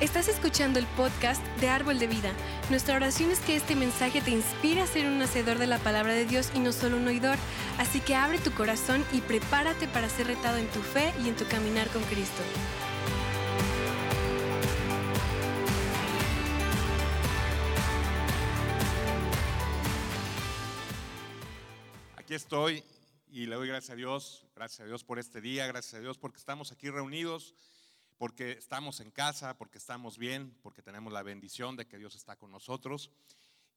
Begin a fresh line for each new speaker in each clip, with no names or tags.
Estás escuchando el podcast de Árbol de Vida. Nuestra oración es que este mensaje te inspire a ser un hacedor de la palabra de Dios y no solo un oidor. Así que abre tu corazón y prepárate para ser retado en tu fe y en tu caminar con Cristo.
Aquí estoy y le doy gracias a Dios, gracias a Dios por este día, gracias a Dios porque estamos aquí reunidos porque estamos en casa, porque estamos bien, porque tenemos la bendición de que Dios está con nosotros.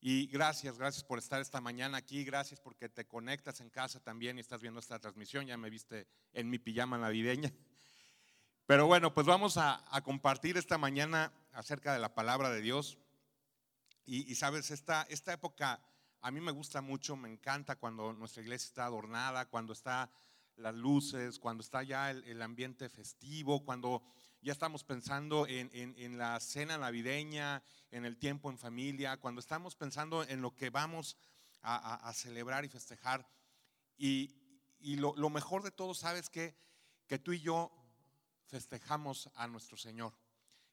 Y gracias, gracias por estar esta mañana aquí, gracias porque te conectas en casa también y estás viendo esta transmisión, ya me viste en mi pijama navideña. Pero bueno, pues vamos a, compartir esta mañana acerca de la palabra de Dios. Y, sabes, esta, esta época a mí me gusta mucho, me encanta cuando nuestra iglesia está adornada, cuando está las luces, cuando está ya el, el ambiente festivo, cuando ya estamos pensando en, la cena navideña, en el tiempo en familia, cuando estamos pensando en lo que vamos a, celebrar y festejar. Y, lo, mejor de todo, ¿sabes qué? Que tú y yo festejamos a nuestro Señor.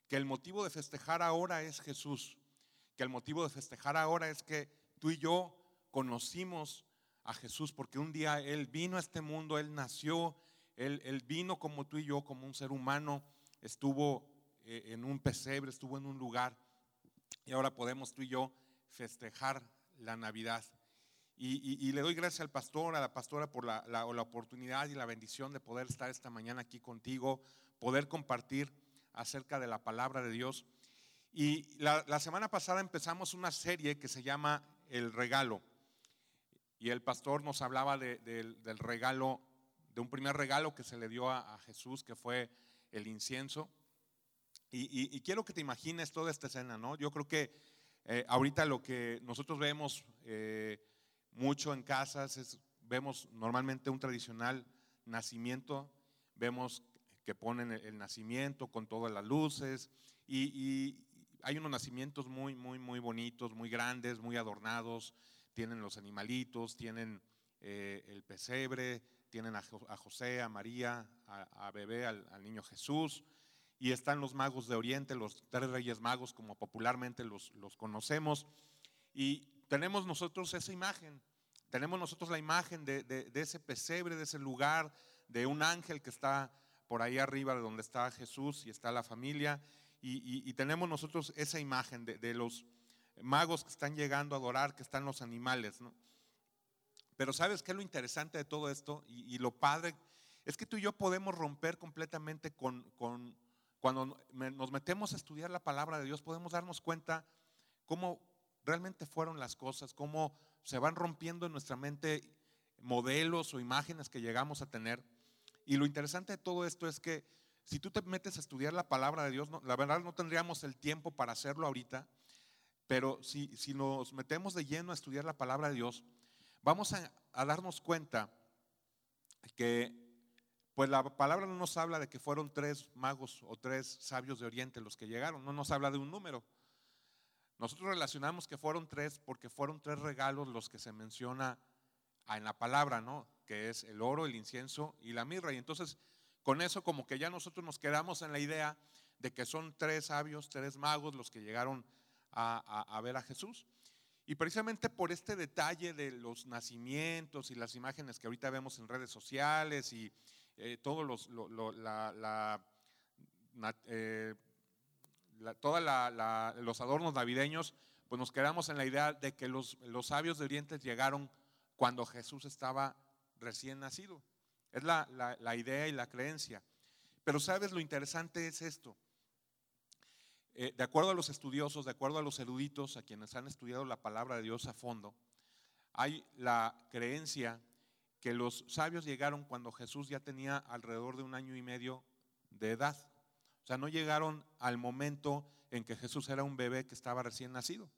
Que el motivo de festejar ahora es Jesús. Que el motivo de festejar ahora es que tú y yo conocimos a Jesús porque un día Él vino a este mundo, Él nació, Él, él vino como tú y yo, como un ser humano estuvo eh, en un pesebre, estuvo en un lugar y ahora podemos tú y yo festejar la Navidad. Y, le doy gracias al pastor, a la pastora por la, la, oportunidad y la bendición de poder estar esta mañana aquí contigo, poder compartir acerca de la palabra de Dios. Y la, semana pasada empezamos una serie que se llama El regalo. Y el pastor nos hablaba del regalo, de un primer regalo que se le dio a Jesús, que fue el incienso. Y, quiero que te imagines toda esta escena, ¿no? Yo creo que eh, ahorita lo que nosotros vemos eh, mucho en casas es, vemos normalmente un tradicional nacimiento, vemos que ponen el, nacimiento con todas las luces y, hay unos nacimientos muy, muy, muy bonitos, muy grandes, muy adornados, tienen los animalitos, tienen eh, el pesebre, tienen a, José, a María, a, bebé, al, niño Jesús, y están los magos de Oriente, los tres reyes magos, como popularmente los, los conocemos, y tenemos nosotros esa imagen, tenemos nosotros la imagen de, ese pesebre, de ese lugar, de un ángel que está por ahí arriba de donde está Jesús y está la familia, y, tenemos nosotros esa imagen de, de, los magos que están llegando a adorar, que están los animales. ¿no? Pero ¿sabes qué es lo interesante de todo esto? Y, lo padre es que tú y yo podemos romper completamente con, cuando nos metemos a estudiar la palabra de Dios, podemos darnos cuenta cómo realmente fueron las cosas, cómo se van rompiendo en nuestra mente modelos o imágenes que llegamos a tener. Y lo interesante de todo esto es que si tú te metes a estudiar la palabra de Dios, la verdad no tendríamos el tiempo para hacerlo ahorita, pero si, si nos metemos de lleno a estudiar la palabra de Dios, vamos a, darnos cuenta que pues la palabra no nos habla de que fueron tres magos o tres sabios de Oriente los que llegaron, no nos habla de un número. Nosotros relacionamos que fueron tres porque fueron tres regalos los que se menciona en la palabra, ¿no? Que es el oro, el incienso y la mirra. Y entonces, con eso como que ya nosotros nos quedamos en la idea de que son tres sabios, tres magos los que llegaron a ver a Jesús. Y precisamente por este detalle de los nacimientos y las imágenes que ahorita vemos en redes sociales y eh, todos los, eh, todos los adornos navideños, pues nos quedamos en la idea de que los, los sabios de Oriente llegaron cuando Jesús estaba recién nacido. Es la, la idea y la creencia. Pero sabes, lo interesante es esto eh, de acuerdo a los estudiosos, de acuerdo a los eruditos, a quienes han estudiado la palabra de Dios a fondo, hay la creencia que los sabios llegaron cuando Jesús ya tenía alrededor de un año y medio de edad. O sea, no llegaron al momento en que Jesús era un bebé que estaba recién nacido,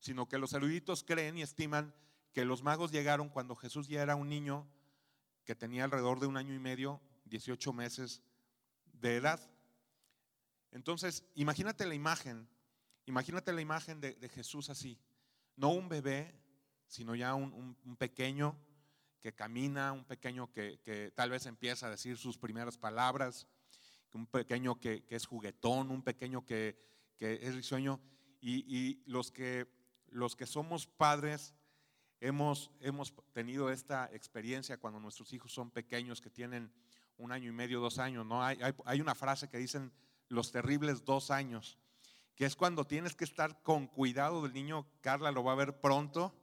sino que los eruditos creen y estiman que los magos llegaron cuando Jesús ya era un niño que tenía alrededor de un año y medio, 18 meses de edad. Entonces, imagínate la imagen, imagínate la imagen de, Jesús así, no un bebé, sino ya un, pequeño que camina, un pequeño que, tal vez empieza a decir sus primeras palabras, un pequeño que, es juguetón, un pequeño que, es risueño. Y, los, que, los que somos padres hemos, hemos tenido esta experiencia cuando nuestros hijos son pequeños, que tienen un año y medio, dos años. ¿no? Hay, hay, una frase que dicen los terribles dos años, que es cuando tienes que estar con cuidado del niño. Carla lo va a ver pronto,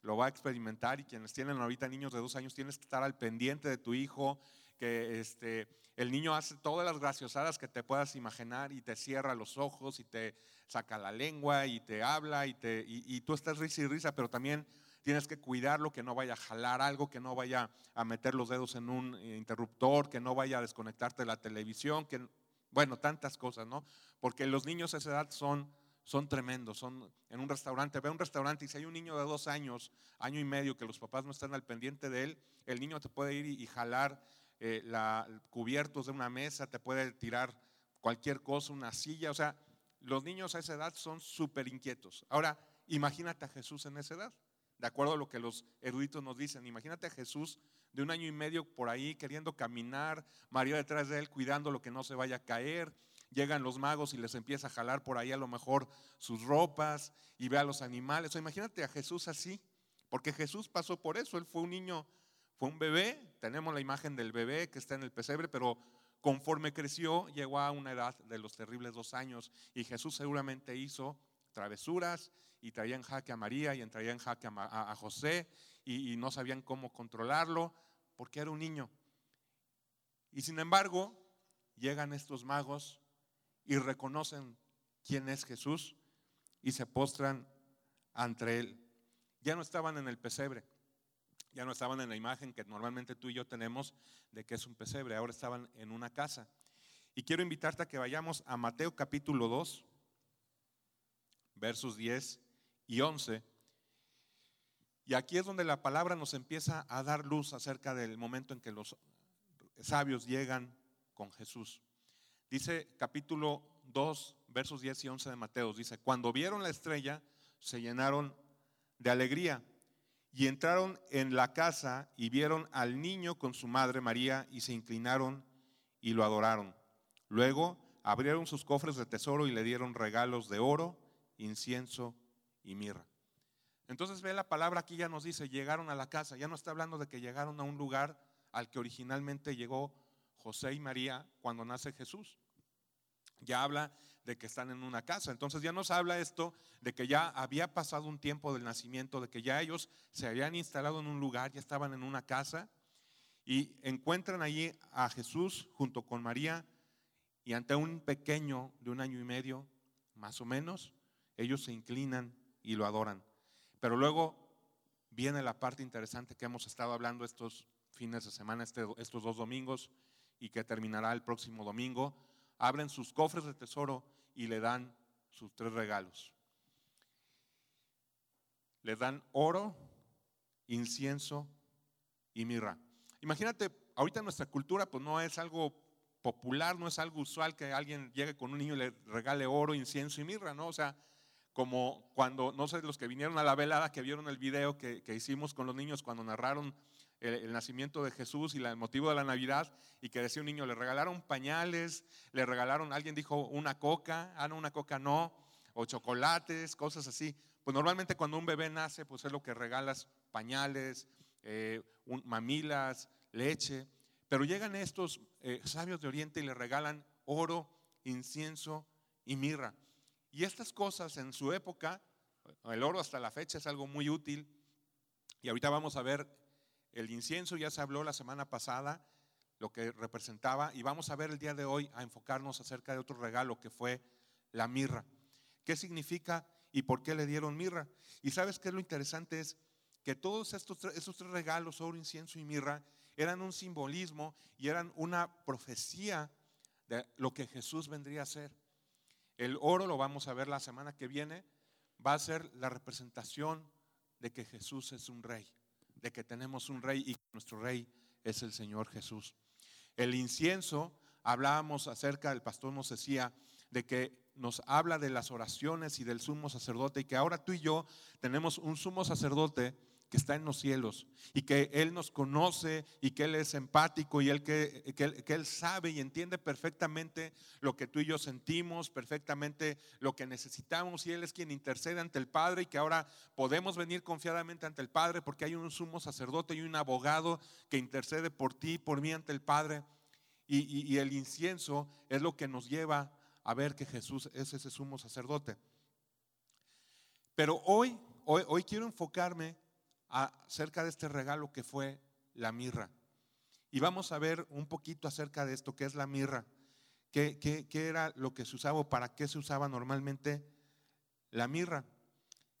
lo va a experimentar y quienes tienen ahorita niños de dos años tienes que estar al pendiente de tu hijo, que este, el niño hace todas las graciosadas que te puedas imaginar y te cierra los ojos y te saca la lengua y te habla y, te, y, tú estás risa y risa, pero también tienes que cuidarlo, que no vaya a jalar algo, que no vaya a meter los dedos en un interruptor, que no vaya a desconectarte la televisión, que, bueno, tantas cosas, ¿no? Porque los niños a esa edad son, son tremendos, son en un restaurante, ve un restaurante y si hay un niño de dos años, año y medio, que los papás no están al pendiente de él, el niño te puede ir y jalar eh, la, cubiertos de una mesa, te puede tirar cualquier cosa, una silla. O sea, los niños a esa edad son súper inquietos. Ahora, imagínate a Jesús en esa edad. De acuerdo a lo que los eruditos nos dicen, imagínate a Jesús de un año y medio por ahí queriendo caminar, María detrás de él cuidando lo que no se vaya a caer. Llegan los magos y les empieza a jalar por ahí a lo mejor sus ropas y ve a los animales. O imagínate a Jesús así, porque Jesús pasó por eso. Él fue un niño fue un bebé, tenemos la imagen del bebé que está en el pesebre, pero conforme creció llegó a una edad de los terribles dos años y Jesús seguramente hizo travesuras y traía en jaque a María y traía en jaque a, José y, y no sabían cómo controlarlo porque era un niño. Y sin embargo, llegan estos magos y reconocen quién es Jesús y se postran ante él. Ya no estaban en el pesebre, ya no estaban en la imagen que normalmente tú y yo tenemos de que es un pesebre, ahora estaban en una casa. Y quiero invitarte a que vayamos a Mateo capítulo 2, versos 10 y 11. Y aquí es donde la palabra nos empieza a dar luz acerca del momento en que los sabios llegan con Jesús. Dice capítulo 2, versos 10 y 11 de Mateo, dice, cuando vieron la estrella, se llenaron de alegría. Y entraron en la casa y vieron al niño con su madre María y se inclinaron y lo adoraron. Luego abrieron sus cofres de tesoro y le dieron regalos de oro, incienso y mirra. Entonces ve la palabra aquí ya nos dice, llegaron a la casa, ya no está hablando de que llegaron a un lugar al que originalmente llegó José y María cuando nace Jesús. Ya habla de que están en una casa. Entonces ya nos habla esto de que ya había pasado un tiempo del nacimiento, de que ya ellos se habían instalado en un lugar, ya estaban en una casa y encuentran allí a Jesús junto con María y ante un pequeño de un año y medio, más o menos, ellos se inclinan y lo adoran. Pero luego viene la parte interesante que hemos estado hablando estos fines de semana, este, estos dos domingos y que terminará el próximo domingo abren sus cofres de tesoro y le dan sus tres regalos. Le dan oro, incienso y mirra. Imagínate, ahorita nuestra cultura pues no es algo popular, no es algo usual que alguien llegue con un niño y le regale oro, incienso y mirra, ¿no? O sea, como cuando, no sé, los que vinieron a la velada, que vieron el video que, que hicimos con los niños cuando narraron el, nacimiento de Jesús y el motivo de la Navidad y que decía un niño, le regalaron pañales, le regalaron, alguien dijo una coca, ah, no, una coca no, o chocolates, cosas así. Pues normalmente cuando un bebé nace, pues es lo que regalas, pañales, eh, mamilas, leche. Pero llegan estos eh, sabios de Oriente y le regalan oro, incienso y mirra. Y estas cosas en su época, el oro hasta la fecha es algo muy útil. Y ahorita vamos a ver el incienso ya se habló la semana pasada, lo que representaba, y vamos a ver el día de hoy a enfocarnos acerca de otro regalo que fue la mirra. ¿Qué significa y por qué le dieron mirra? Y sabes qué es lo interesante es que todos estos, estos tres regalos, oro, incienso y mirra, eran un simbolismo y eran una profecía de lo que Jesús vendría a ser. El oro, lo vamos a ver la semana que viene, va a ser la representación de que Jesús es un rey de que tenemos un rey y que nuestro rey es el Señor Jesús. El incienso, hablábamos acerca, el pastor nos decía, de que nos habla de las oraciones y del sumo sacerdote y que ahora tú y yo tenemos un sumo sacerdote que está en los cielos y que Él nos conoce y que Él es empático y él, que, que, Él sabe y entiende perfectamente lo que tú y yo sentimos, perfectamente lo que necesitamos y Él es quien intercede ante el Padre y que ahora podemos venir confiadamente ante el Padre porque hay un sumo sacerdote y un abogado que intercede por ti y por mí ante el Padre. Y, y el incienso es lo que nos lleva a ver que Jesús es ese sumo sacerdote. Pero hoy, hoy, hoy quiero enfocarme acerca de este regalo que fue la mirra. Y vamos a ver un poquito acerca de esto, que es la mirra. ¿Qué, qué, era lo que se usaba o para qué se usaba normalmente la mirra?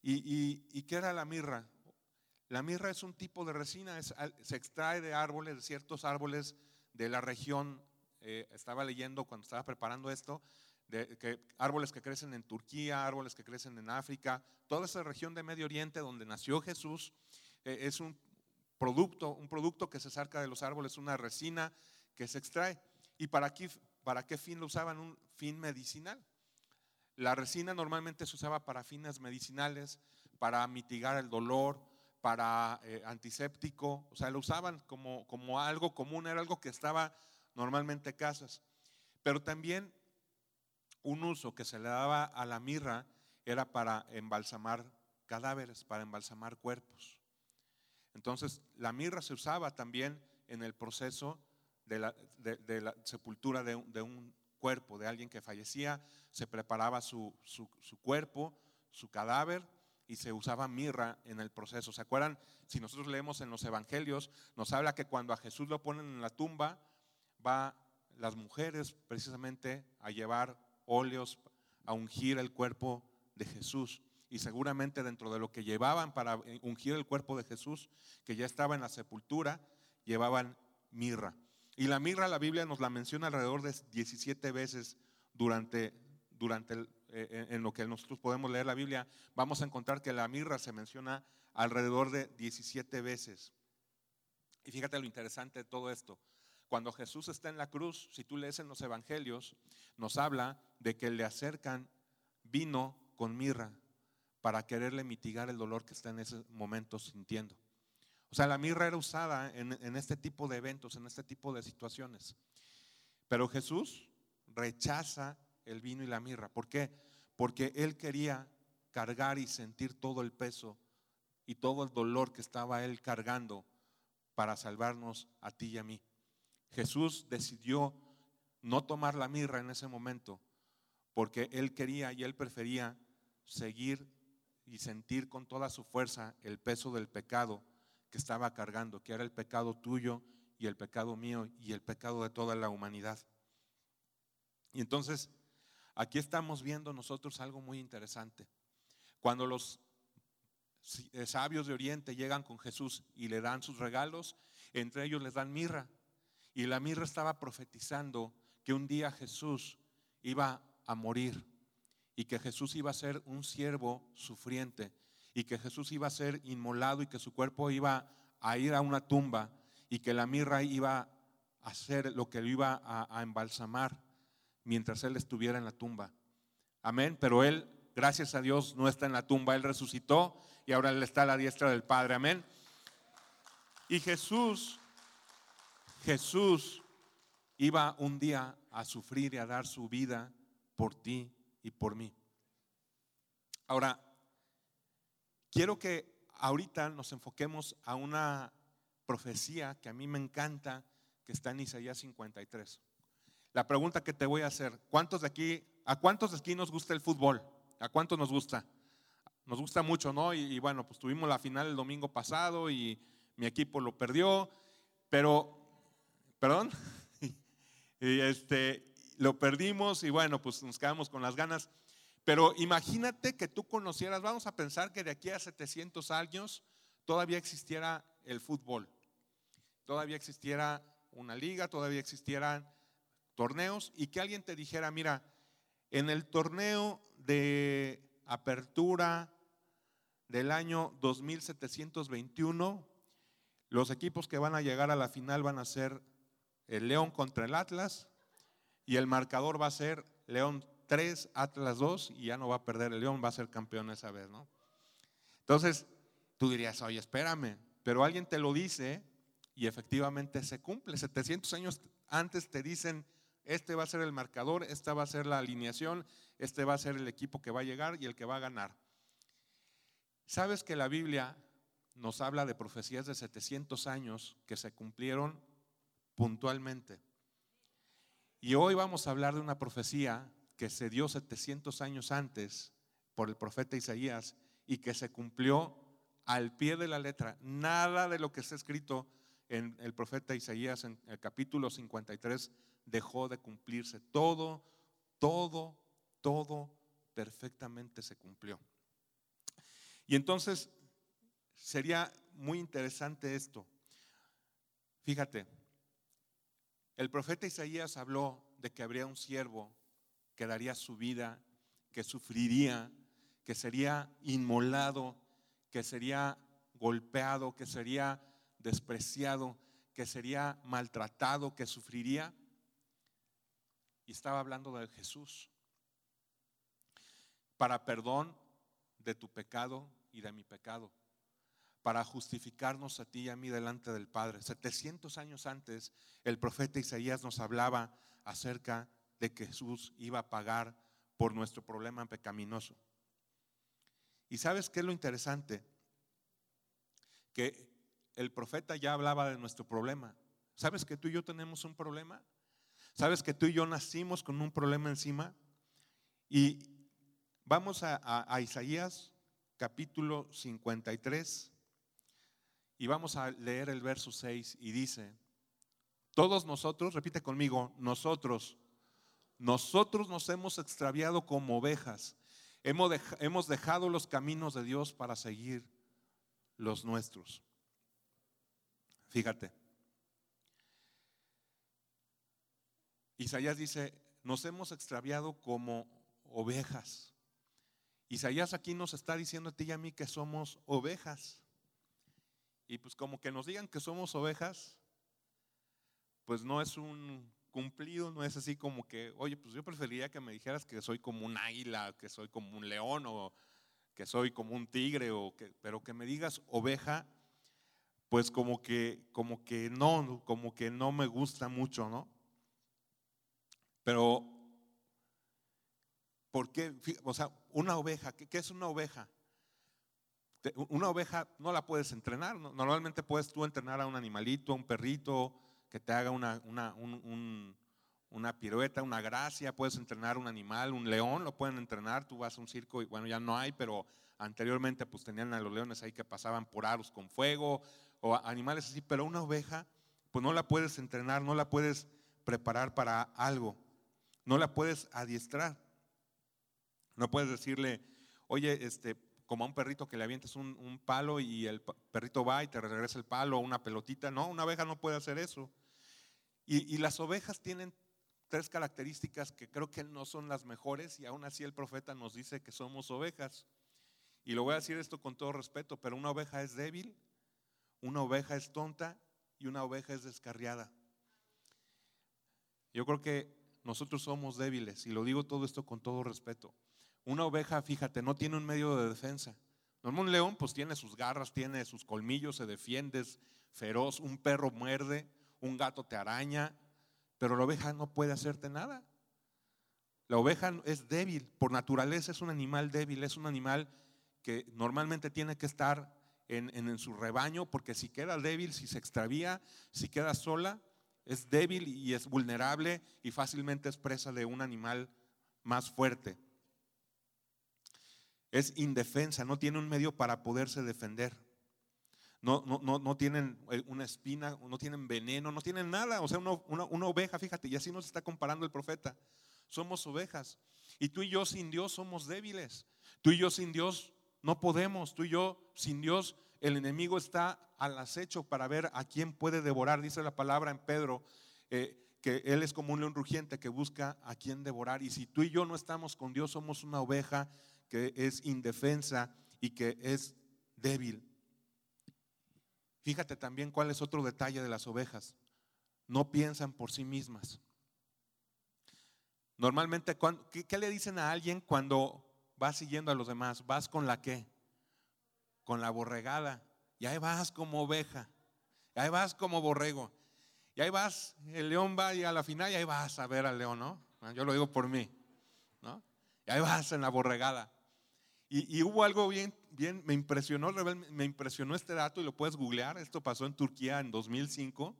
¿Y, y, qué era la mirra? La mirra es un tipo de resina, se extrae de árboles, de ciertos árboles de la región. Eh, estaba leyendo cuando estaba preparando esto, de, que árboles que crecen en Turquía, árboles que crecen en África, toda esa región de Medio Oriente donde nació Jesús, eh, es un producto, un producto que se saca de los árboles, una resina que se extrae. ¿Y para qué, para qué fin lo usaban? Un fin medicinal. La resina normalmente se usaba para fines medicinales, para mitigar el dolor, para eh, antiséptico, o sea, lo usaban como, como algo común, era algo que estaba normalmente en casas. Pero también un uso que se le daba a la mirra era para embalsamar cadáveres, para embalsamar cuerpos. Entonces, la mirra se usaba también en el proceso de la, sepultura de un, cuerpo, de alguien que fallecía, se preparaba su, cuerpo, su cadáver, y se usaba mirra en el proceso. ¿Se acuerdan? Si nosotros leemos en los evangelios, nos habla que cuando a Jesús lo ponen en la tumba, va las mujeres precisamente a llevar óleos a ungir el cuerpo de Jesús. Y seguramente dentro de lo que llevaban para ungir el cuerpo de Jesús, que ya estaba en la sepultura, llevaban mirra. Y la mirra la Biblia nos la menciona alrededor de 17 veces durante, durante eh, eh, en lo que nosotros podemos leer la Biblia. Vamos a encontrar que la mirra se menciona alrededor de 17 veces. Y fíjate lo interesante de todo esto. Cuando Jesús está en la cruz, si tú lees en los evangelios, nos habla de que le acercan vino con mirra para quererle mitigar el dolor que está en ese momento sintiendo. O sea, la mirra era usada en, este tipo de eventos, en este tipo de situaciones. Pero Jesús rechaza el vino y la mirra. ¿Por qué? Porque él quería cargar y sentir todo el peso y todo el dolor que estaba él cargando para salvarnos a ti y a mí. Jesús decidió no tomar la mirra en ese momento porque él quería y él prefería seguir y sentir con toda su fuerza el peso del pecado que estaba cargando, que era el pecado tuyo y el pecado mío y el pecado de toda la humanidad. Y entonces, aquí estamos viendo nosotros algo muy interesante. Cuando los eh, sabios de Oriente llegan con Jesús y le dan sus regalos, entre ellos les dan mirra. Y la mirra estaba profetizando que un día Jesús iba a morir y que Jesús iba a ser un siervo sufriente y que Jesús iba a ser inmolado y que su cuerpo iba a ir a una tumba y que la mirra iba a hacer lo que lo iba a, a embalsamar mientras él estuviera en la tumba. Amén, pero él, gracias a Dios, no está en la tumba, él resucitó y ahora él está a la diestra del Padre. Amén. Y Jesús Jesús iba un día a sufrir y a dar su vida por ti y por mí. Ahora, quiero que ahorita nos enfoquemos a una profecía que a mí me encanta, que está en Isaías 53. La pregunta que te voy a hacer, ¿cuántos de aquí, a cuántos de aquí nos gusta el fútbol? ¿A cuántos nos gusta? Nos gusta mucho, ¿no? Y, y bueno, pues tuvimos la final el domingo pasado y mi equipo lo perdió, pero ¿Perdón? y este, lo perdimos y bueno, pues nos quedamos con las ganas. Pero imagínate que tú conocieras, vamos a pensar que de aquí a 700 años todavía existiera el fútbol, todavía existiera una liga, todavía existieran torneos y que alguien te dijera, mira, en el torneo de apertura del año 2721, los equipos que van a llegar a la final van a ser el León contra el Atlas y el marcador va a ser León 3, Atlas 2 y ya no va a perder el León, va a ser campeón esa vez, ¿no? Entonces, tú dirías, oye, espérame, pero alguien te lo dice y efectivamente se cumple. 700 años antes te dicen, este va a ser el marcador, esta va a ser la alineación, este va a ser el equipo que va a llegar y el que va a ganar. ¿Sabes que la Biblia nos habla de profecías de 700 años que se cumplieron puntualmente? Y hoy vamos a hablar de una profecía que se dio 700 años antes por el profeta Isaías y que se cumplió al pie de la letra. Nada de lo que está escrito en el profeta Isaías en el capítulo 53 dejó de cumplirse. Todo, todo, todo perfectamente se cumplió. Y entonces sería muy interesante esto. Fíjate, el profeta Isaías habló de que habría un siervo que daría su vida, que sufriría, que sería inmolado, que sería golpeado, que sería despreciado, que sería maltratado, que sufriría. Y estaba hablando de Jesús. Para perdón de tu pecado y de mi pecado. Para justificarnos a ti y a mí delante del Padre. 700 años antes, el profeta Isaías nos hablaba acerca de que Jesús iba a pagar por nuestro problema pecaminoso. ¿Y sabes qué es lo interesante? Que el profeta ya hablaba de nuestro problema. ¿Sabes que tú y yo tenemos un problema? ¿Sabes que tú y yo nacimos con un problema encima? Y vamos a, Isaías capítulo 53 y vamos a leer el verso 6 y dice, todos nosotros, repite conmigo, nosotros, nosotros nos hemos extraviado como ovejas, hemos dejado los caminos de Dios para seguir los nuestros. Fíjate. Isaías dice, nos hemos extraviado como ovejas. Isaías aquí nos está diciendo a ti y a mí que somos ovejas. Y pues como que nos digan que somos ovejas, pues no es un cumplido, no es así como que, oye, pues yo preferiría que me dijeras que soy como un águila, que soy como un león o que soy como un tigre, o que, pero que me digas oveja, pues como que, como que no, como que no me gusta mucho, ¿no? Pero, ¿por qué? O sea, una oveja, ¿qué, es una oveja? Una oveja no la puedes entrenar, normalmente puedes tú entrenar a un animalito, a un perrito, que te haga una, una, una pirueta, una gracia, puedes entrenar un animal, un león, lo pueden entrenar, tú vas a un circo y bueno, ya no hay, pero anteriormente pues tenían a los leones ahí que pasaban por aros con fuego, o animales así, pero una oveja, pues no la puedes entrenar, no la puedes preparar para algo, no la puedes adiestrar. No puedes decirle, oye, este, como a un perrito que le avientes un, palo y el perrito va y te regresa el palo o una pelotita. No, una oveja no puede hacer eso. Y, y, las ovejas tienen tres características que creo que no son las mejores y aún así el profeta nos dice que somos ovejas. Y lo voy a decir esto con todo respeto, pero una oveja es débil, una oveja es tonta y una oveja es descarriada. Yo creo que nosotros somos débiles y lo digo todo esto con todo respeto. Una oveja, fíjate, no tiene un medio de defensa. un león pues tiene sus garras, tiene sus colmillos, se defiende, es feroz, un perro muerde, un gato te araña, pero la oveja no puede hacerte nada. La oveja es débil, por naturaleza es un animal débil, es un animal que normalmente tiene que estar en, su rebaño, porque si queda débil, si se extravía, si queda sola, es débil y es vulnerable y fácilmente es presa de un animal más fuerte. Es indefensa, no tiene un medio para poderse defender. No, no, no, tienen eh, una espina, no tienen veneno, no tienen nada. O sea, una, una oveja, fíjate, y así nos está comparando el profeta. Somos ovejas. Y tú y yo sin Dios somos débiles. Tú y yo sin Dios no podemos, tú y yo, sin Dios, el enemigo está al acecho para ver a quién puede devorar. Dice la palabra en Pedro eh, que Él es como un león rugiente que busca a quién devorar. Y si tú y yo no estamos con Dios, somos una oveja que es indefensa y que es débil. Fíjate también cuál es otro detalle de las ovejas. No piensan por sí mismas. Normalmente, ¿qué, le dicen a alguien cuando vas siguiendo a los demás? ¿Vas con la qué? con la borregada. Y ahí vas como oveja. Y ahí vas como borrego. Y ahí vas, el león va y a la final y ahí vas a ver al león, ¿no? Yo lo digo por mí, ¿no? Y ahí vas en la borregada. Y, hubo algo bien, bien, me impresionó, me impresionó este dato y lo puedes googlear. Esto pasó en Turquía en 2005.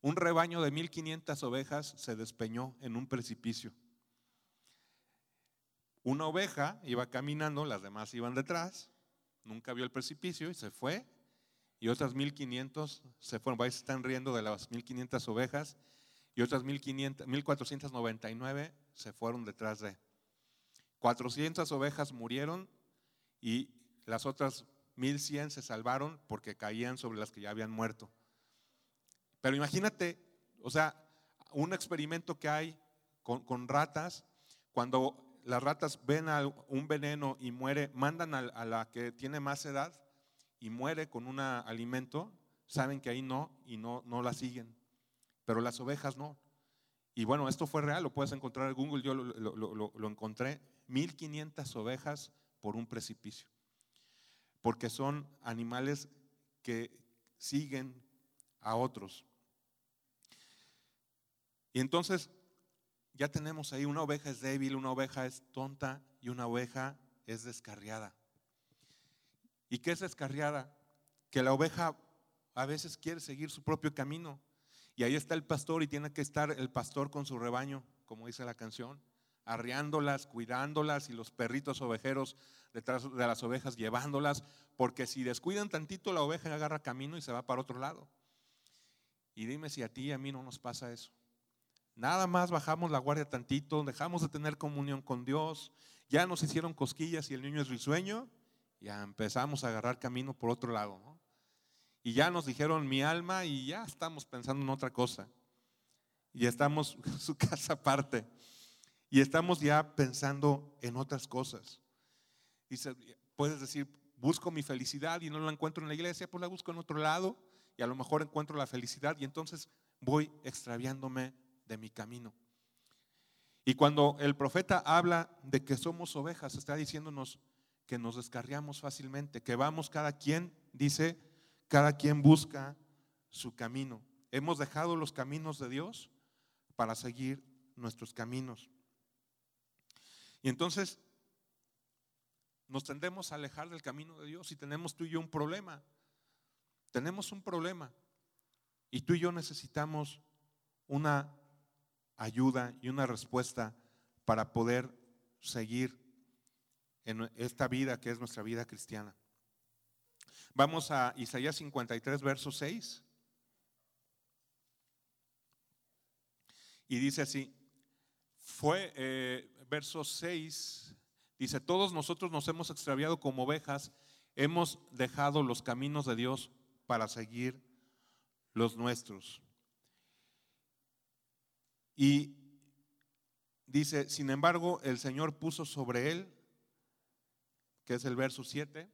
Un rebaño de 1500 ovejas se despeñó en un precipicio. Una oveja iba caminando, las demás iban detrás, nunca vio el precipicio y se fue. Y otras 1500 se fueron, se están riendo de las 1500 ovejas y otras 1500, 1499 se fueron detrás de. 400 ovejas murieron y las otras 1100 se salvaron porque caían sobre las que ya habían muerto. Pero imagínate, o sea, un experimento que hay con, ratas, cuando las ratas ven un veneno y muere, mandan a, la que tiene más edad y muere con un alimento, saben que ahí no y no, no la siguen. Pero las ovejas no. Y bueno, esto fue real, lo puedes encontrar en Google, yo lo, lo encontré. 1500 ovejas por un precipicio. Porque son animales que siguen a otros. Y entonces ya tenemos ahí una oveja es débil, una oveja es tonta y una oveja es descarriada. ¿Y qué es descarriada? Que la oveja a veces quiere seguir su propio camino. Y ahí está el pastor y tiene que estar el pastor con su rebaño, como dice la canción arriándolas, cuidándolas y los perritos ovejeros detrás de las ovejas llevándolas, porque si descuidan tantito la oveja agarra camino y se va para otro lado. Y dime si a ti y a mí no nos pasa eso. Nada más bajamos la guardia tantito, dejamos de tener comunión con Dios, ya nos hicieron cosquillas y el niño es risueño, ya empezamos a agarrar camino por otro lado. Y ya nos dijeron mi alma y ya estamos pensando en otra cosa. Y estamos su casa aparte y estamos ya pensando en otras cosas. Y puedes decir, busco mi felicidad y no la encuentro en la iglesia, pues la busco en otro lado y a lo mejor encuentro la felicidad y entonces voy extraviándome de mi camino. Y cuando el profeta habla de que somos ovejas, está diciéndonos que nos descarriamos fácilmente, que vamos cada quien, dice, cada quien busca su camino. Hemos dejado los caminos de Dios para seguir nuestros caminos. Y entonces nos tendemos a alejar del camino de Dios y tenemos tú y yo un problema. Tenemos un problema. Y tú y yo necesitamos una ayuda y una respuesta para poder seguir en esta vida que es nuestra vida cristiana. Vamos a Isaías 53, verso 6. Y dice así, fue, eh, verso 6, dice, todos nosotros nos hemos extraviado como ovejas, hemos dejado los caminos de Dios para seguir los nuestros. Y dice, sin embargo, el Señor puso sobre él, que es el verso 7,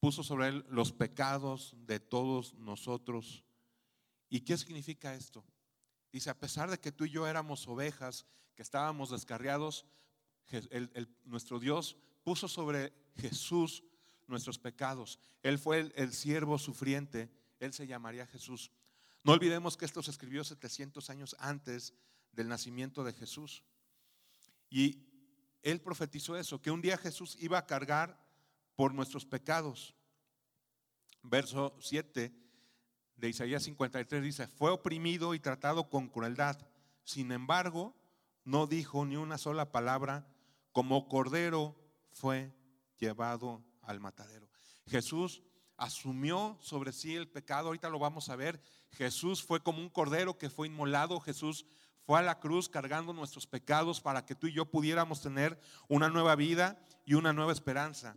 puso sobre él los pecados de todos nosotros. ¿Y qué significa esto? Dice, a pesar de que tú y yo éramos ovejas, que estábamos descarriados, nuestro Dios puso sobre Jesús nuestros pecados. Él fue el, el siervo sufriente, Él se llamaría Jesús. No olvidemos que esto se escribió 700 años antes del nacimiento de Jesús. Y Él profetizó eso, que un día Jesús iba a cargar por nuestros pecados. Verso 7 de Isaías 53 dice, fue oprimido y tratado con crueldad. Sin embargo, no dijo ni una sola palabra, como cordero fue llevado al matadero. Jesús asumió sobre sí el pecado, ahorita lo vamos a ver. Jesús fue como un cordero que fue inmolado, Jesús fue a la cruz cargando nuestros pecados para que tú y yo pudiéramos tener una nueva vida y una nueva esperanza.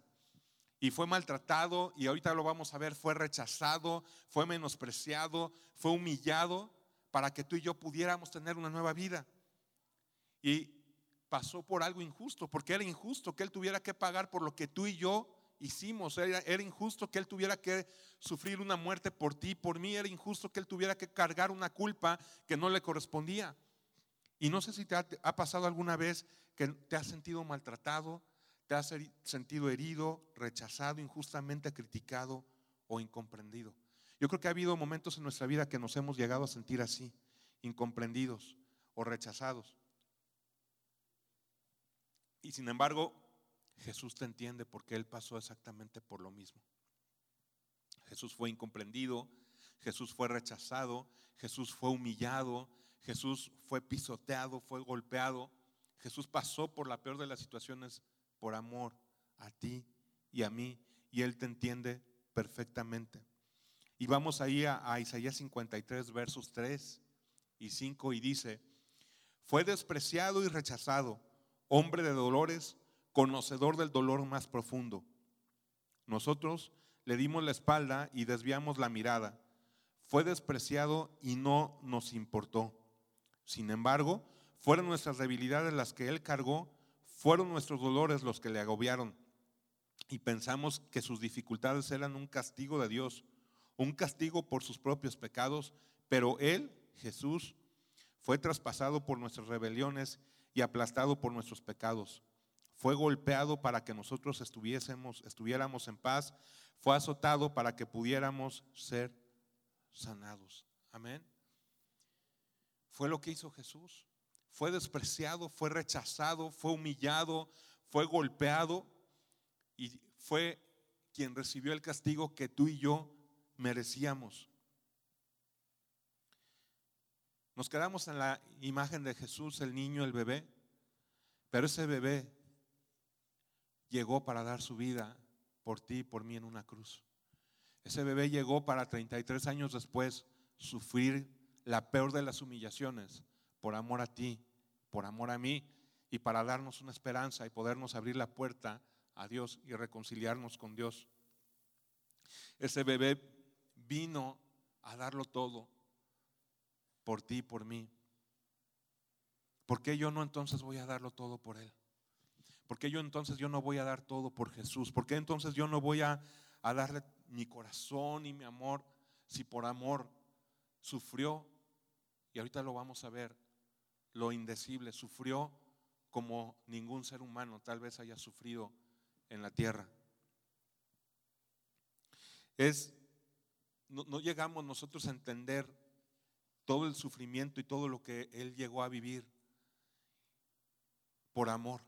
Y fue maltratado, y ahorita lo vamos a ver, fue rechazado, fue menospreciado, fue humillado para que tú y yo pudiéramos tener una nueva vida. Y pasó por algo injusto, porque era injusto que Él tuviera que pagar por lo que tú y yo hicimos, era, injusto que Él tuviera que sufrir una muerte por ti, por mí, era injusto que Él tuviera que cargar una culpa que no le correspondía. Y no sé si te ha, ha pasado alguna vez que te has sentido maltratado, ¿Te has sentido herido, rechazado, injustamente criticado o incomprendido? Yo creo que ha habido momentos en nuestra vida que nos hemos llegado a sentir así, incomprendidos o rechazados. Y sin embargo, Jesús te entiende porque Él pasó exactamente por lo mismo. Jesús fue incomprendido, Jesús fue rechazado, Jesús fue humillado, Jesús fue pisoteado, fue golpeado. Jesús pasó por la peor de las situaciones por amor a ti y a mí y Él te entiende perfectamente. Y vamos ahí a, a Isaías 53, versos 3 y 5 y dice, fue despreciado y rechazado, hombre de dolores, conocedor del dolor más profundo. Nosotros le dimos la espalda y desviamos la mirada. Fue despreciado y no nos importó. Sin embargo, fueron nuestras debilidades las que Él cargó, fueron nuestros dolores los que le agobiaron. Y pensamos que sus dificultades eran un castigo de Dios, un castigo por sus propios pecados, pero Él, Jesús, fue traspasado por nuestras rebeliones y aplastado por nuestros pecados. Fue golpeado para que nosotros estuviésemos, estuviéramos en paz. Fue azotado para que pudiéramos ser sanados. Amén. Fue lo que hizo Jesús. Fue despreciado, fue rechazado, fue humillado, fue golpeado y fue quien recibió el castigo que tú y yo merecíamos. Nos quedamos en la imagen de Jesús, el niño, el bebé, pero ese bebé llegó para dar su vida por ti y por mí en una cruz. Ese bebé llegó para 33 años después sufrir la peor de las humillaciones por amor a ti, por amor a mí y para darnos una esperanza y podernos abrir la puerta a Dios y reconciliarnos con Dios. Ese bebé vino a darlo todo por ti y por mí. ¿Por qué yo no entonces voy a darlo todo por Él? ¿Por qué yo entonces yo no voy a dar todo por Jesús? ¿Por qué entonces yo no voy a, a darle mi corazón y mi amor si por amor sufrió? Y ahorita lo vamos a ver, lo indecible, sufrió como ningún ser humano tal vez haya sufrido en la tierra. Es, no, no llegamos nosotros a entender todo el sufrimiento y todo lo que Él llegó a vivir por amor.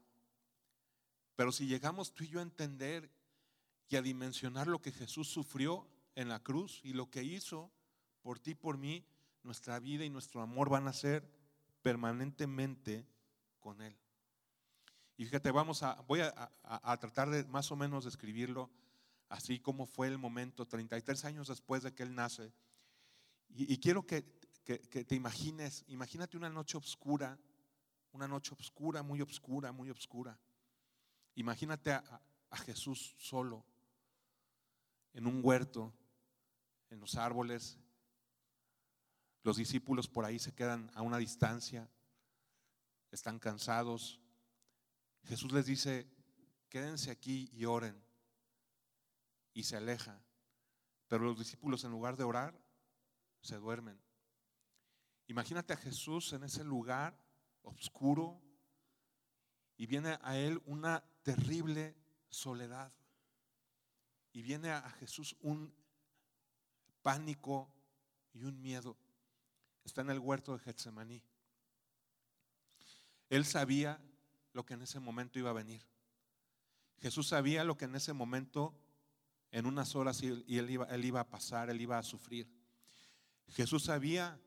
Pero si llegamos tú y yo a entender y a dimensionar lo que Jesús sufrió en la cruz y lo que hizo por ti por mí, nuestra vida y nuestro amor van a ser permanentemente con Él. Y fíjate, vamos a, voy a, tratar de más o menos describirlo así como fue el momento, 33 años después de que Él nace. y quiero que que, te imagines, imagínate una noche oscura, una noche oscura, muy oscura, muy oscura. Imagínate a, a Jesús solo, en un huerto, en los árboles. Los discípulos por ahí se quedan a una distancia, están cansados. Jesús les dice, quédense aquí y oren. Y se aleja. Pero los discípulos en lugar de orar, se duermen. Imagínate a Jesús en ese lugar oscuro y viene a él una terrible soledad. Y viene a Jesús un pánico y un miedo. Está en el huerto de Getsemaní. Él sabía lo que en ese momento iba a venir. Jesús sabía lo que en ese momento, en unas horas, y él iba, él iba a pasar, él iba a sufrir. Jesús sabía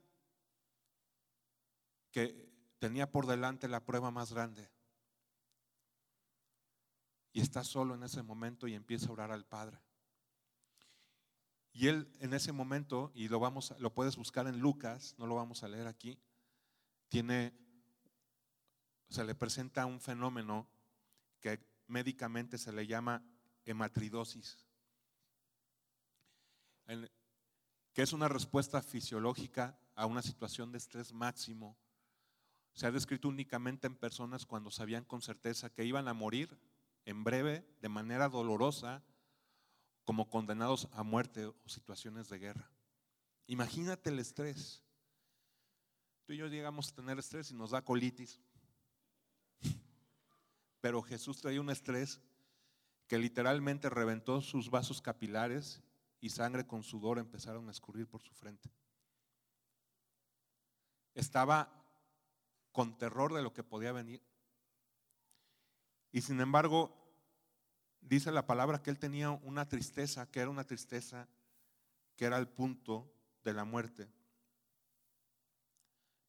que tenía por delante la prueba más grande. Y está solo en ese momento y empieza a orar al Padre. Y él en ese momento, y lo, vamos, lo puedes buscar en Lucas, no lo vamos a leer aquí, tiene, se le presenta un fenómeno que médicamente se le llama hematridosis, que es una respuesta fisiológica a una situación de estrés máximo. Se ha descrito únicamente en personas cuando sabían con certeza que iban a morir en breve, de manera dolorosa, como condenados a muerte o situaciones de guerra. Imagínate el estrés. Tú y yo llegamos a tener estrés y nos da colitis. pero Jesús traía un estrés que literalmente reventó sus vasos capilares y sangre con sudor empezaron a escurrir por su frente. Estaba con terror de lo que podía venir. Y sin embargo, dice la palabra que él tenía una tristeza, que era una tristeza que era el punto de la muerte.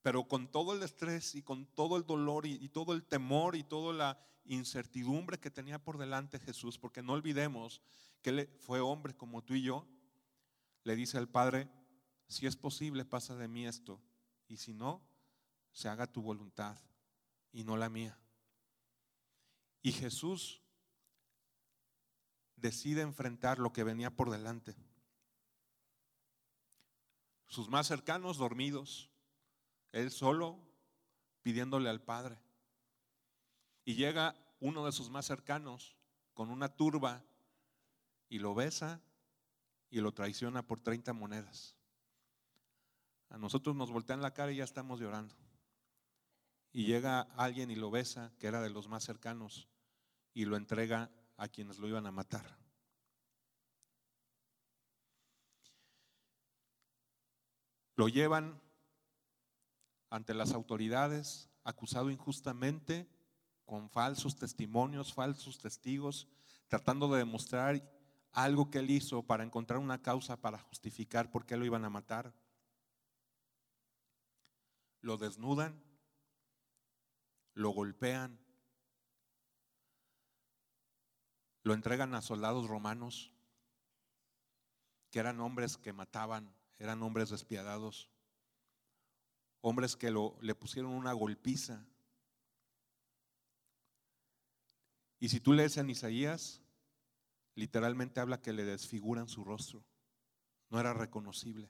Pero con todo el estrés y con todo el dolor y, todo el temor y toda la incertidumbre que tenía por delante Jesús, porque no olvidemos que él fue hombre como tú y yo, le dice al Padre, si es posible, pasa de mí esto, y si no, se haga tu voluntad y no la mía. Y Jesús decide enfrentar lo que venía por delante. Sus más cercanos dormidos, él solo pidiéndole al Padre. Y llega uno de sus más cercanos con una turba y lo besa y lo traiciona por 30 monedas. A nosotros nos voltean la cara y ya estamos llorando. Y llega alguien y lo besa, que era de los más cercanos, y lo entrega a quienes lo iban a matar. Lo llevan ante las autoridades, acusado injustamente, con falsos testimonios, falsos testigos, tratando de demostrar algo que él hizo para encontrar una causa para justificar por qué lo iban a matar. Lo desnudan, lo golpean, lo entregan a soldados romanos, que eran hombres que mataban, eran hombres despiadados hombres que le pusieron una golpiza. Y si tú lees en Isaías, literalmente habla que le desfiguran su rostro. No era reconocible.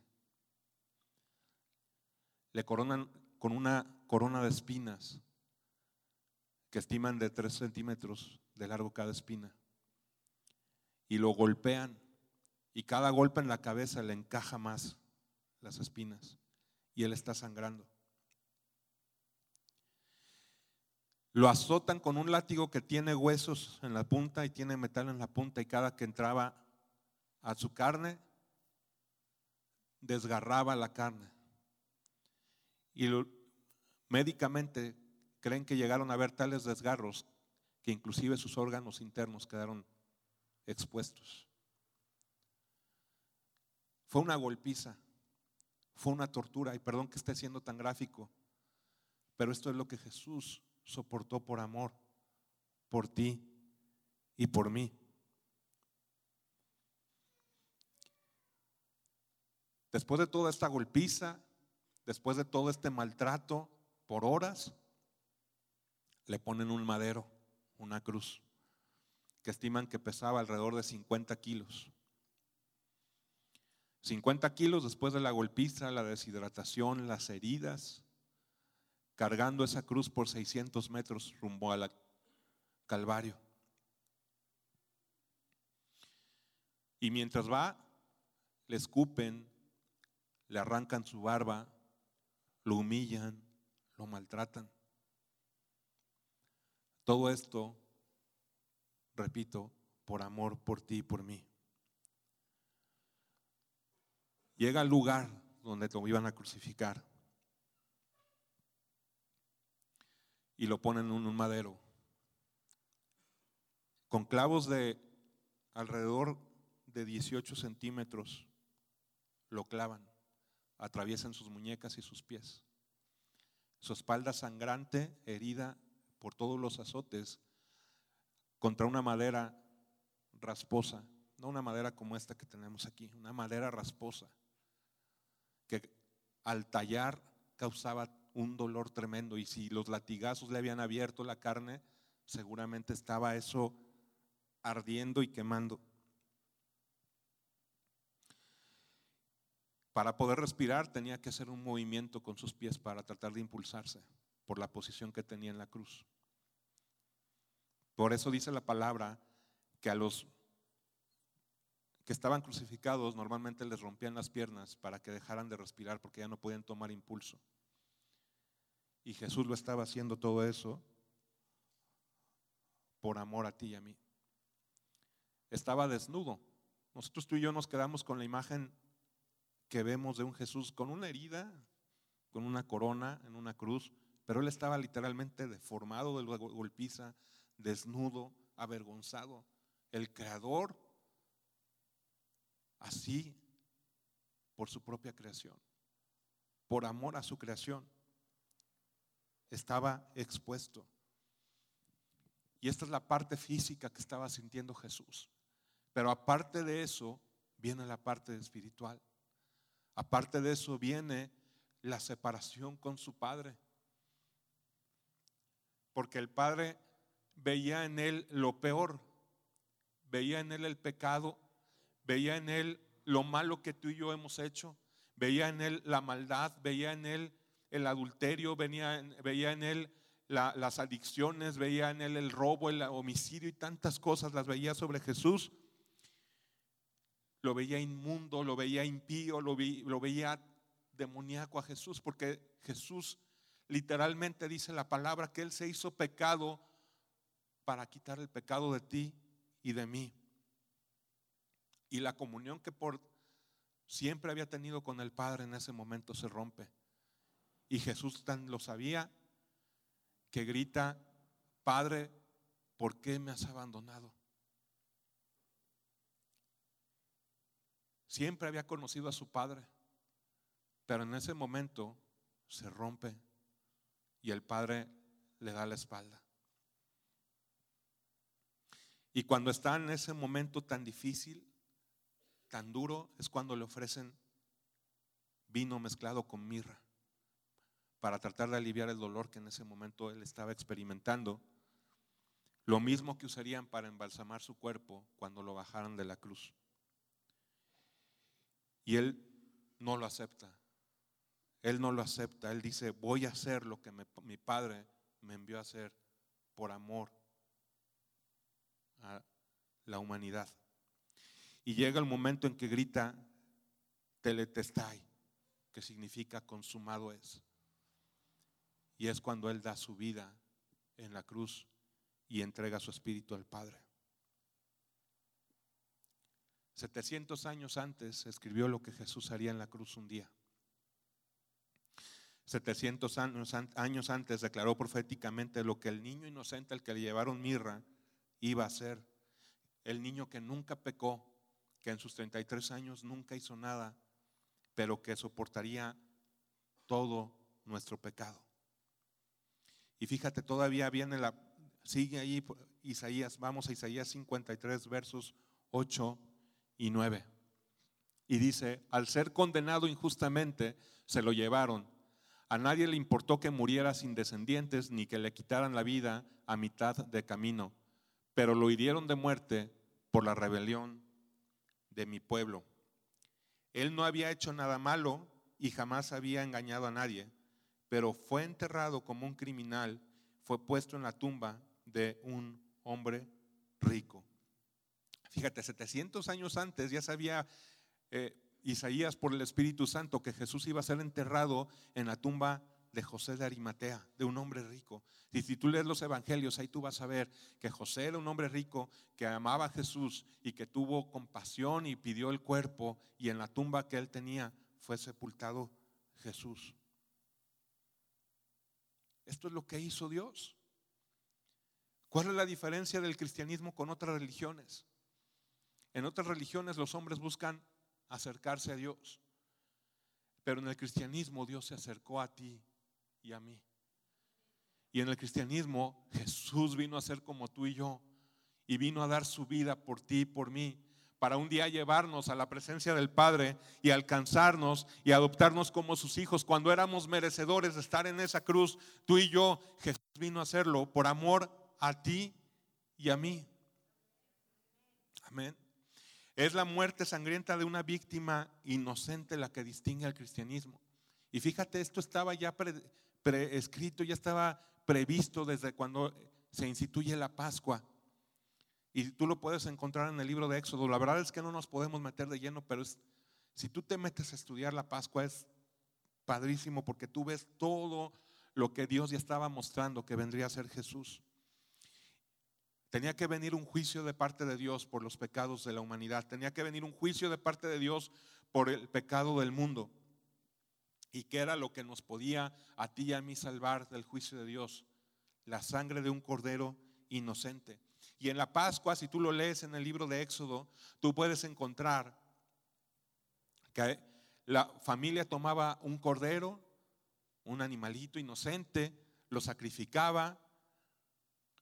Le coronan con una corona de espinas que estiman de tres centímetros de largo cada espina. Y lo golpean y cada golpe en la cabeza le encaja más las espinas y él está sangrando. Lo azotan con un látigo que tiene huesos en la punta y tiene metal en la punta y cada que entraba a su carne, desgarraba la carne. Y médicamente creen que llegaron a ver tales desgarros que inclusive sus órganos internos quedaron expuestos. Fue una golpiza. Fue una tortura y perdón que esté siendo tan gráfico, pero esto es lo que Jesús soportó por amor, por ti y por mí. Después de toda esta golpiza, después de todo este maltrato por horas, le ponen un madero, una cruz, estiman que pesaba alrededor de 50 kilos. 50 kilos después de la golpiza, la deshidratación, las heridas, cargando esa cruz por 600 metros rumbo al Calvario. Y mientras va, le escupen, le arrancan su barba, lo humillan, lo maltratan. Todo esto, repito, por amor por ti y por mí. Llega al lugar donde lo iban a crucificar y lo ponen en un madero con clavos de alrededor de 18 centímetros lo clavan, atraviesan sus muñecas y sus pies. Su espalda sangrante, herida por todos los azotes, contra una madera rasposa, no una madera como esta que tenemos aquí, una madera rasposa que al tallar causaba un dolor tremendo y si los latigazos le habían abierto la carne, seguramente estaba eso ardiendo y quemando. Para poder respirar tenía que hacer un movimiento con sus pies para tratar de impulsarse por la posición que tenía en la cruz. Por eso dice la palabra que a los que estaban crucificados normalmente les rompían las piernas para que dejaran de respirar porque ya no podían tomar impulso. Y Jesús lo estaba haciendo todo eso por amor a ti y a mí. Estaba desnudo. Nosotros tú y yo nos quedamos con la imagen que vemos de un Jesús con una herida, con una corona en una cruz, pero él estaba literalmente deformado de golpiza, desnudo, avergonzado. El creador, así, por su propia creación, por amor a su creación, estaba expuesto. Y esta es la parte física que estaba sintiendo Jesús. Pero aparte de eso, viene la parte espiritual. Aparte de eso, viene la separación con su Padre. Porque el Padre veía en él lo peor, veía en él el pecado, veía en él lo malo que tú y yo hemos hecho, veía en él la maldad, veía en él el adulterio, veía en él las adicciones, veía en él el robo, el homicidio y tantas cosas las veía sobre Jesús. Lo veía inmundo, lo veía impío, lo, lo veía demoníaco a Jesús, porque Jesús literalmente dice la palabra que Él se hizo pecado para quitar el pecado de ti y de mí. Y la comunión que por siempre había tenido con el Padre en ese momento se rompe. Y Jesús tan lo sabía que grita, Padre, ¿por qué me has abandonado? Siempre había conocido a su Padre, pero en ese momento se rompe y el Padre le da la espalda. Y cuando está en ese momento tan difícil, tan duro, es cuando le ofrecen vino mezclado con mirra para tratar de aliviar el dolor que en ese momento él estaba experimentando. Lo mismo que usarían para embalsamar su cuerpo cuando lo bajaran de la cruz. Y él no lo acepta. Él no lo acepta. Él dice, voy a hacer lo que mi padre me envió a hacer por amor a la humanidad. Y llega el momento en que grita teletestai, que significa consumado es. Y es cuando Él da su vida en la cruz y entrega su espíritu al Padre. 700 años antes escribió lo que Jesús haría en la cruz un día. 700 años, años antes declaró proféticamente lo que el niño inocente al que le llevaron mirra iba a ser. El niño que nunca pecó, que en sus 33 años nunca hizo nada, pero que soportaría todo nuestro pecado. Y fíjate, todavía viene la, sigue ahí Isaías, vamos a Isaías 53, versos 8 y 9. Y dice, al ser condenado injustamente, se lo llevaron. A nadie le importó que muriera sin descendientes, ni que le quitaran la vida a mitad de camino, pero lo hirieron de muerte por la rebelión de mi pueblo. Él no había hecho nada malo y jamás había engañado a nadie pero fue enterrado como un criminal, fue puesto en la tumba de un hombre rico. Fíjate, 700 años antes ya sabía eh, Isaías por el Espíritu Santo que Jesús iba a ser enterrado en la tumba de José de Arimatea, de un hombre rico. Y si tú lees los evangelios, ahí tú vas a ver que José era un hombre rico que amaba a Jesús y que tuvo compasión y pidió el cuerpo y en la tumba que él tenía fue sepultado Jesús. Esto es lo que hizo Dios. ¿Cuál es la diferencia del cristianismo con otras religiones? En otras religiones los hombres buscan acercarse a Dios, pero en el cristianismo Dios se acercó a ti y a mí. Y en el cristianismo Jesús vino a ser como tú y yo y vino a dar su vida por ti y por mí para un día llevarnos a la presencia del Padre y alcanzarnos y adoptarnos como sus hijos. Cuando éramos merecedores de estar en esa cruz, tú y yo, Jesús vino a hacerlo por amor a ti y a mí. Amén. Es la muerte sangrienta de una víctima inocente la que distingue al cristianismo. Y fíjate, esto estaba ya prescrito, ya estaba previsto desde cuando se instituye la Pascua. Y tú lo puedes encontrar en el libro de Éxodo. La verdad es que no nos podemos meter de lleno, pero si tú te metes a estudiar la Pascua es padrísimo porque tú ves todo lo que Dios ya estaba mostrando que vendría a ser Jesús. Tenía que venir un juicio de parte de Dios por los pecados de la humanidad. Tenía que venir un juicio de parte de Dios por el pecado del mundo. ¿Y qué era lo que nos podía a ti y a mí salvar del juicio de Dios? La sangre de un cordero inocente. Y en la Pascua, si tú lo lees en el libro de Éxodo, tú puedes encontrar que la familia tomaba un cordero, un animalito inocente, lo sacrificaba,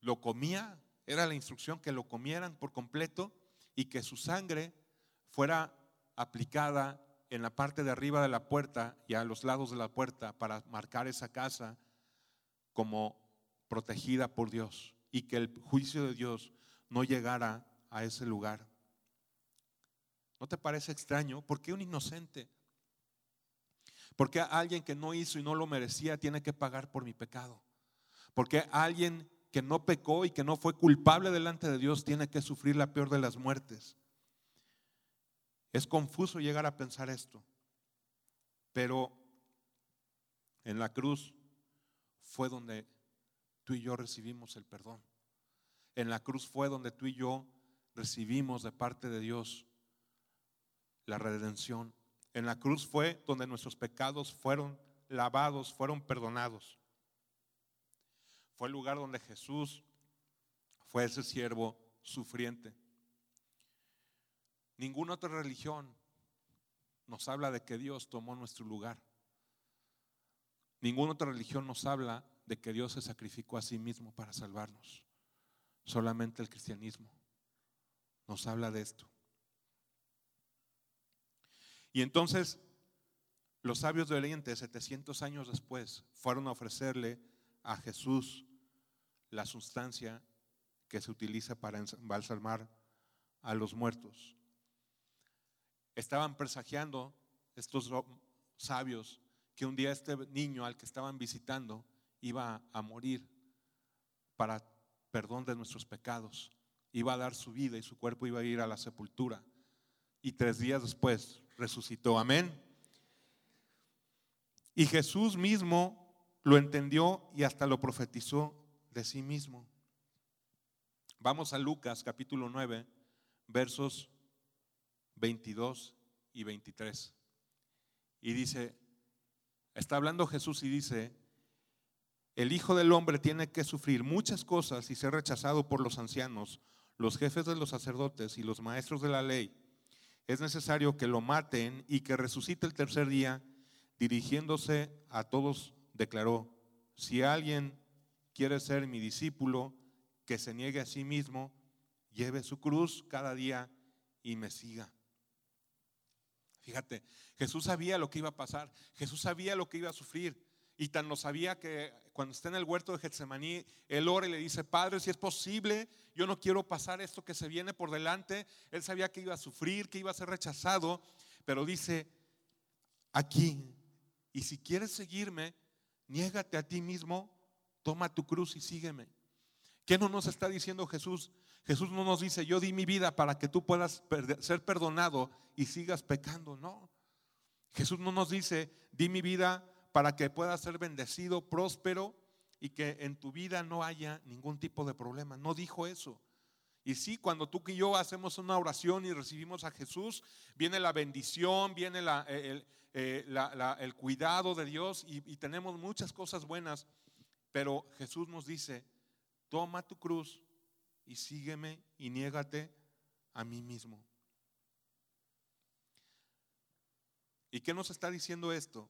lo comía, era la instrucción que lo comieran por completo y que su sangre fuera aplicada en la parte de arriba de la puerta y a los lados de la puerta para marcar esa casa como protegida por Dios y que el juicio de Dios no llegara a ese lugar. ¿No te parece extraño? ¿Por qué un inocente? ¿Por qué alguien que no hizo y no lo merecía tiene que pagar por mi pecado? ¿Por qué alguien que no pecó y que no fue culpable delante de Dios tiene que sufrir la peor de las muertes? Es confuso llegar a pensar esto, pero en la cruz fue donde tú y yo recibimos el perdón. En la cruz fue donde tú y yo recibimos de parte de Dios la redención. En la cruz fue donde nuestros pecados fueron lavados, fueron perdonados. Fue el lugar donde Jesús fue ese siervo sufriente. Ninguna otra religión nos habla de que Dios tomó nuestro lugar. Ninguna otra religión nos habla de que Dios se sacrificó a sí mismo para salvarnos. Solamente el cristianismo nos habla de esto. Y entonces los sabios de Oriente, 700 años después, fueron a ofrecerle a Jesús la sustancia que se utiliza para embalsamar a los muertos. Estaban presagiando estos sabios que un día este niño al que estaban visitando iba a morir para perdón de nuestros pecados, iba a dar su vida y su cuerpo iba a ir a la sepultura. Y tres días después resucitó. Amén. Y Jesús mismo lo entendió y hasta lo profetizó de sí mismo. Vamos a Lucas capítulo 9, versos 22 y 23. Y dice, está hablando Jesús y dice, el Hijo del Hombre tiene que sufrir muchas cosas y ser rechazado por los ancianos, los jefes de los sacerdotes y los maestros de la ley es necesario que lo maten y que resucite el tercer día. Dirigiéndose a todos, declaró, si alguien quiere ser mi discípulo, que se niegue a sí mismo, lleve su cruz cada día y me siga. Fíjate, Jesús sabía lo que iba a pasar, Jesús sabía lo que iba a sufrir. Y tan lo sabía que cuando está en el huerto de Getsemaní, él ora y le dice, Padre, si es posible, yo no quiero pasar esto que se viene por delante. Él sabía que iba a sufrir, que iba a ser rechazado, pero dice, aquí, y si quieres seguirme, niégate a ti mismo, toma tu cruz y sígueme. ¿Qué no nos está diciendo Jesús? Jesús no nos dice, yo di mi vida para que tú puedas ser perdonado y sigas pecando. No. Jesús no nos dice, di mi vida para que puedas ser bendecido, próspero y que en tu vida no haya ningún tipo de problema. No dijo eso. Y sí, cuando tú y yo hacemos una oración y recibimos a Jesús, viene la bendición, viene eh, el, cuidado de Dios y tenemos muchas cosas buenas. Pero Jesús nos dice, toma tu cruz y sígueme y niégate a mí mismo. ¿Y qué nos está diciendo esto?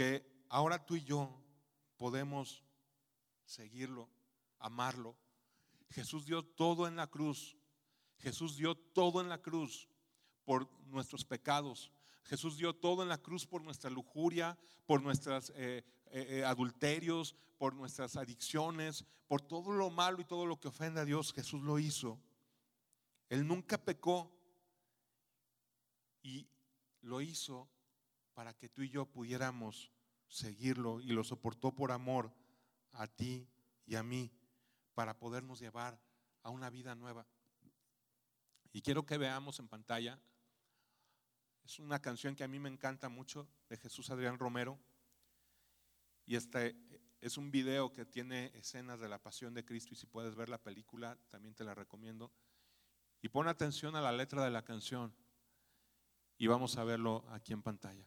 que ahora tú y yo podemos seguirlo, amarlo. Jesús dio todo en la cruz. Jesús dio todo en la cruz por nuestros pecados. Jesús dio todo en la cruz por nuestra lujuria, por nuestros eh, eh, eh, adulterios, por nuestras adicciones, por todo lo malo y todo lo que ofende a Dios. Jesús lo hizo. Él nunca pecó y lo hizo para que tú y yo pudiéramos seguirlo y lo soportó por amor a ti y a mí para podernos llevar a una vida nueva. Y quiero que veamos en pantalla, es una canción que a mí me encanta mucho de Jesús Adrián Romero. Y este, es un video que tiene escenas de la pasión de Cristo y si puedes ver la película, también te la recomiendo. Y pon atención a la letra de la canción y vamos a verlo aquí en pantalla.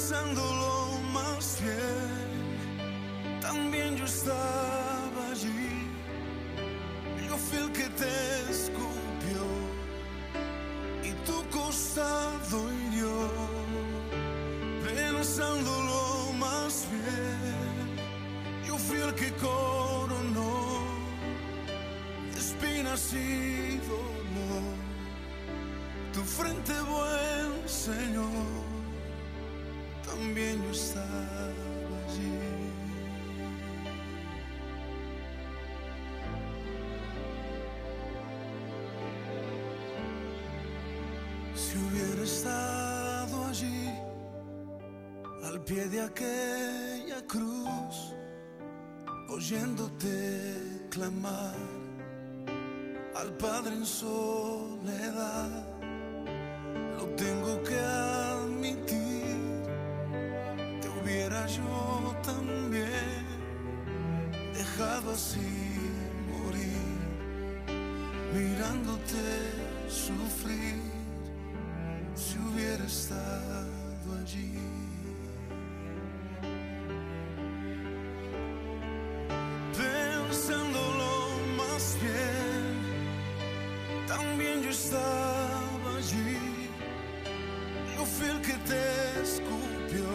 Pensándolo más bien, también yo estaba allí. Yo fui el que te escupió y tu costado hirió. Pensándolo más bien, yo fui el que coronó espinas y dolor. Tu frente, buen Señor, Si hubiera estado allí, al pie de aquella cruz, oyéndote clamar al Padre en soledad, así morir, mirándote sufrir, si hubiera estado allí. pensándolo más bien, también yo estaba allí. Yo fui el que te escupió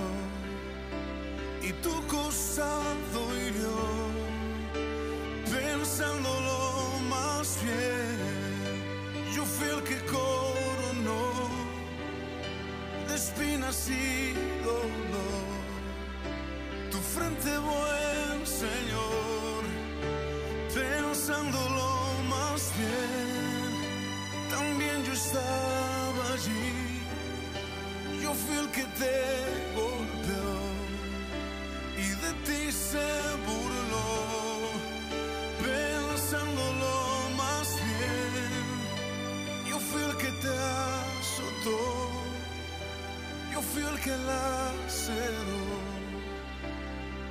y tu costado hirió. Pensándolo más bien, yo fui el que coronó de espinas y dolor tu frente, buen Señor, pensándolo más bien, también yo estaba allí, yo fui el que te golpeó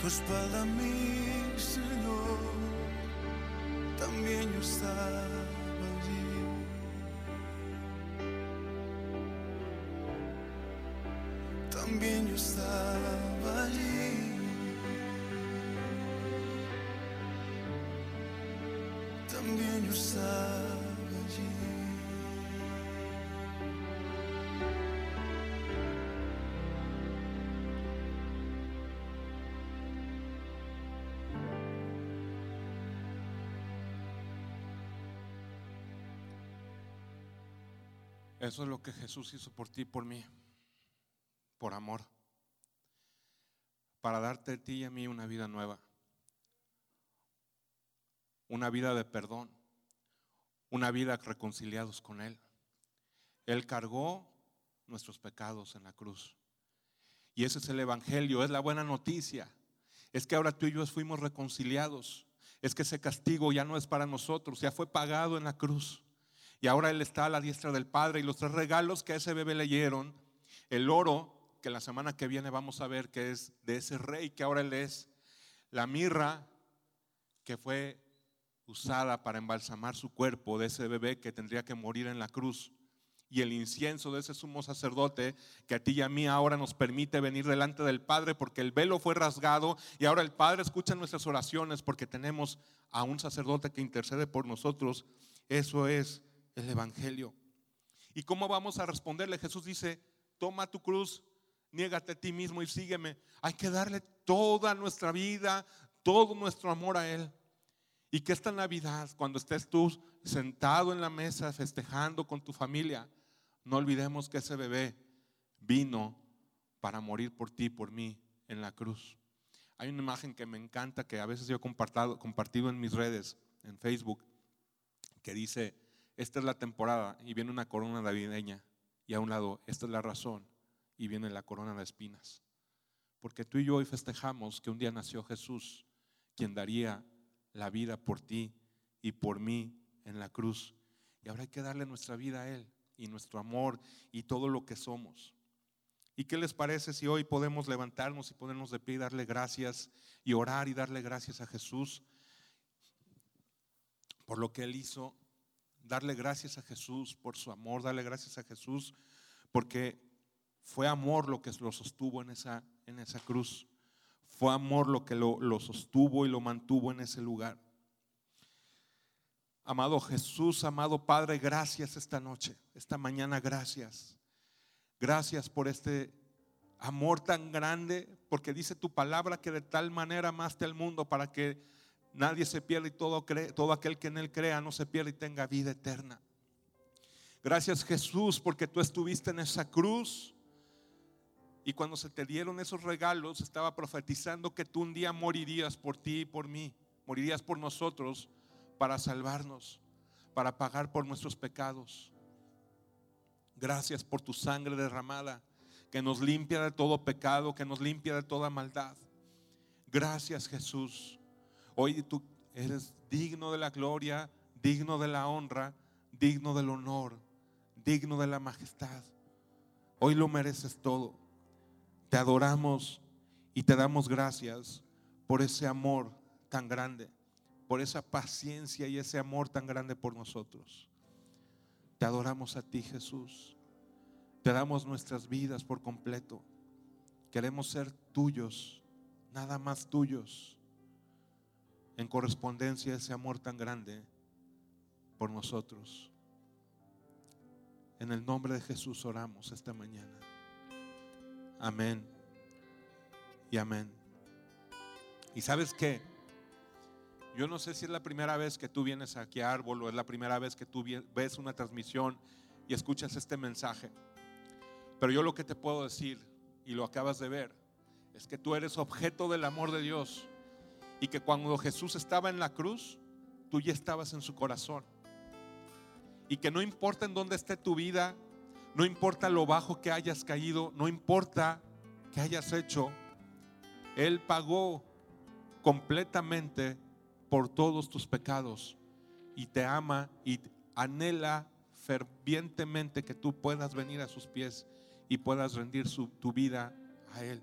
tu espada, mi Señor, también yo estaba allí. También yo estaba allí. También yo estaba
Eso es lo que Jesús hizo por ti y por mí, por amor, para darte a ti y a mí una vida nueva, una vida de perdón, una vida reconciliados con Él. Él cargó nuestros pecados en la cruz. Y ese es el Evangelio, es la buena noticia. Es que ahora tú y yo fuimos reconciliados. Es que ese castigo ya no es para nosotros, ya fue pagado en la cruz. Y ahora Él está a la diestra del Padre. Y los tres regalos que a ese bebé leyeron, el oro, que la semana que viene vamos a ver que es de ese rey que ahora Él es, la mirra, que fue usada para embalsamar su cuerpo de ese bebé que tendría que morir en la cruz. Y el incienso de ese sumo sacerdote que a ti y a mí ahora nos permite venir delante del Padre porque el velo fue rasgado y ahora el Padre escucha nuestras oraciones porque tenemos a un sacerdote que intercede por nosotros. Eso es el Evangelio. ¿Y cómo vamos a responderle? Jesús dice, toma tu cruz, niégate a ti mismo y sígueme. Hay que darle toda nuestra vida, todo nuestro amor a Él. Y que esta Navidad, cuando estés tú sentado en la mesa festejando con tu familia, no olvidemos que ese bebé vino para morir por ti, por mí, en la cruz. Hay una imagen que me encanta, que a veces yo he compartido, compartido en mis redes, en Facebook, que dice, esta es la temporada y viene una corona navideña y a un lado, esta es la razón y viene la corona de espinas. Porque tú y yo hoy festejamos que un día nació Jesús, quien daría la vida por ti y por mí en la cruz. Y ahora hay que darle nuestra vida a Él y nuestro amor y todo lo que somos. ¿Y qué les parece si hoy podemos levantarnos y ponernos de pie y darle gracias y orar y darle gracias a Jesús por lo que Él hizo? Darle gracias a Jesús por su amor, darle gracias a Jesús porque fue amor lo que lo sostuvo en esa, en esa cruz. Fue amor lo que lo, lo sostuvo y lo mantuvo en ese lugar. Amado Jesús, amado Padre, gracias esta noche, esta mañana, gracias. Gracias por este amor tan grande, porque dice tu palabra que de tal manera amaste al mundo para que nadie se pierda y todo, cree, todo aquel que en él crea no se pierda y tenga vida eterna. Gracias Jesús porque tú estuviste en esa cruz y cuando se te dieron esos regalos estaba profetizando que tú un día morirías por ti y por mí, morirías por nosotros para salvarnos, para pagar por nuestros pecados. Gracias por tu sangre derramada que nos limpia de todo pecado, que nos limpia de toda maldad. Gracias Jesús. Hoy tú eres digno de la gloria, digno de la honra, digno del honor, digno de la majestad. Hoy lo mereces todo. Te adoramos y te damos gracias por ese amor tan grande, por esa paciencia y ese amor tan grande por nosotros. Te adoramos a ti, Jesús. Te damos nuestras vidas por completo. Queremos ser tuyos, nada más tuyos, en correspondencia a ese amor tan grande por nosotros. En el nombre de Jesús oramos esta mañana. Amén y amén. ¿Y sabes qué? Yo no sé si es la primera vez que tú vienes aquí a Árbol o es la primera vez que tú ves una transmisión y escuchas este mensaje. Pero yo lo que te puedo decir, y lo acabas de ver, es que tú eres objeto del amor de Dios y que cuando Jesús estaba en la cruz, tú ya estabas en su corazón. Y que no importa en dónde esté tu vida, no importa lo bajo que hayas caído, no importa que hayas hecho, Él pagó completamente por todos tus pecados y te ama y anhela fervientemente que tú puedas venir a sus pies y puedas rendir tu vida a Él.